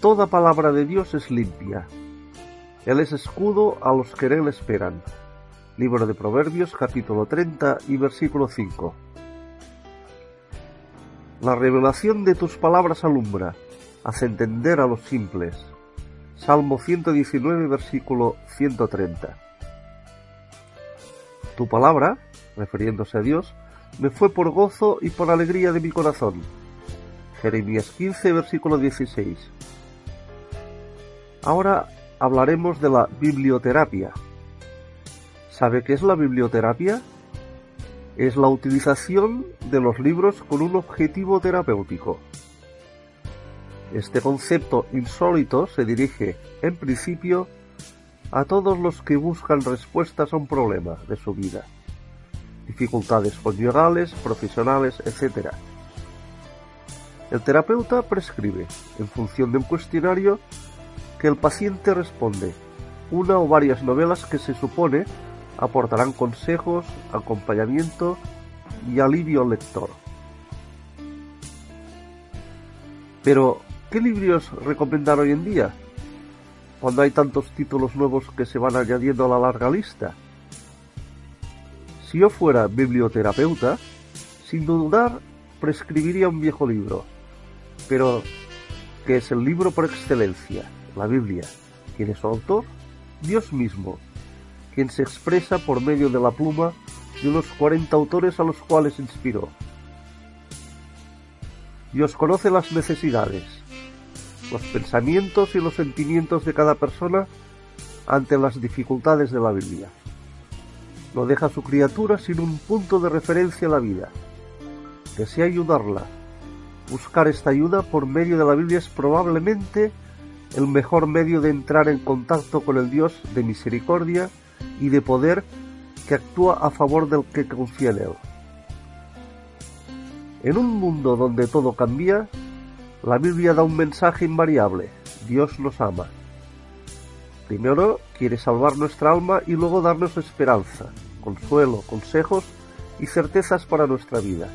Toda palabra de Dios es limpia. Él es escudo a los que en él esperan. Libro de Proverbios capítulo 30 y versículo 5. La revelación de tus palabras alumbra, hace entender a los simples. Salmo 119 versículo 130. Tu palabra, refiriéndose a Dios, me fue por gozo y por alegría de mi corazón. Jeremías 15 versículo 16. Ahora hablaremos de la biblioterapia. ¿Sabe qué es la biblioterapia? Es la utilización de los libros con un objetivo terapéutico. Este concepto insólito se dirige, en principio, a todos los que buscan respuestas a un problema de su vida, dificultades conyugales, profesionales, etc. El terapeuta prescribe, en función de un cuestionario, que el paciente responde una o varias novelas que se supone aportarán consejos, acompañamiento y alivio al lector. Pero, ¿qué libros recomendar hoy en día? Cuando hay tantos títulos nuevos que se van añadiendo a la larga lista. Si yo fuera biblioterapeuta, sin dudar prescribiría un viejo libro, pero que es el libro por excelencia, la Biblia. ¿Quién es su autor? Dios mismo, quien se expresa por medio de la pluma de unos 40 autores a los cuales inspiró. Dios conoce las necesidades, los pensamientos y los sentimientos de cada persona ante las dificultades de la Biblia. No deja a su criatura sin un punto de referencia a la vida. Desea ayudarla. Buscar esta ayuda por medio de la Biblia es probablemente el mejor medio de entrar en contacto con el Dios de misericordia y de poder que actúa a favor del que confía en Él. En un mundo donde todo cambia, la Biblia da un mensaje invariable. Dios nos ama. Primero quiere salvar nuestra alma y luego darnos esperanza, consuelo, consejos y certezas para nuestra vida.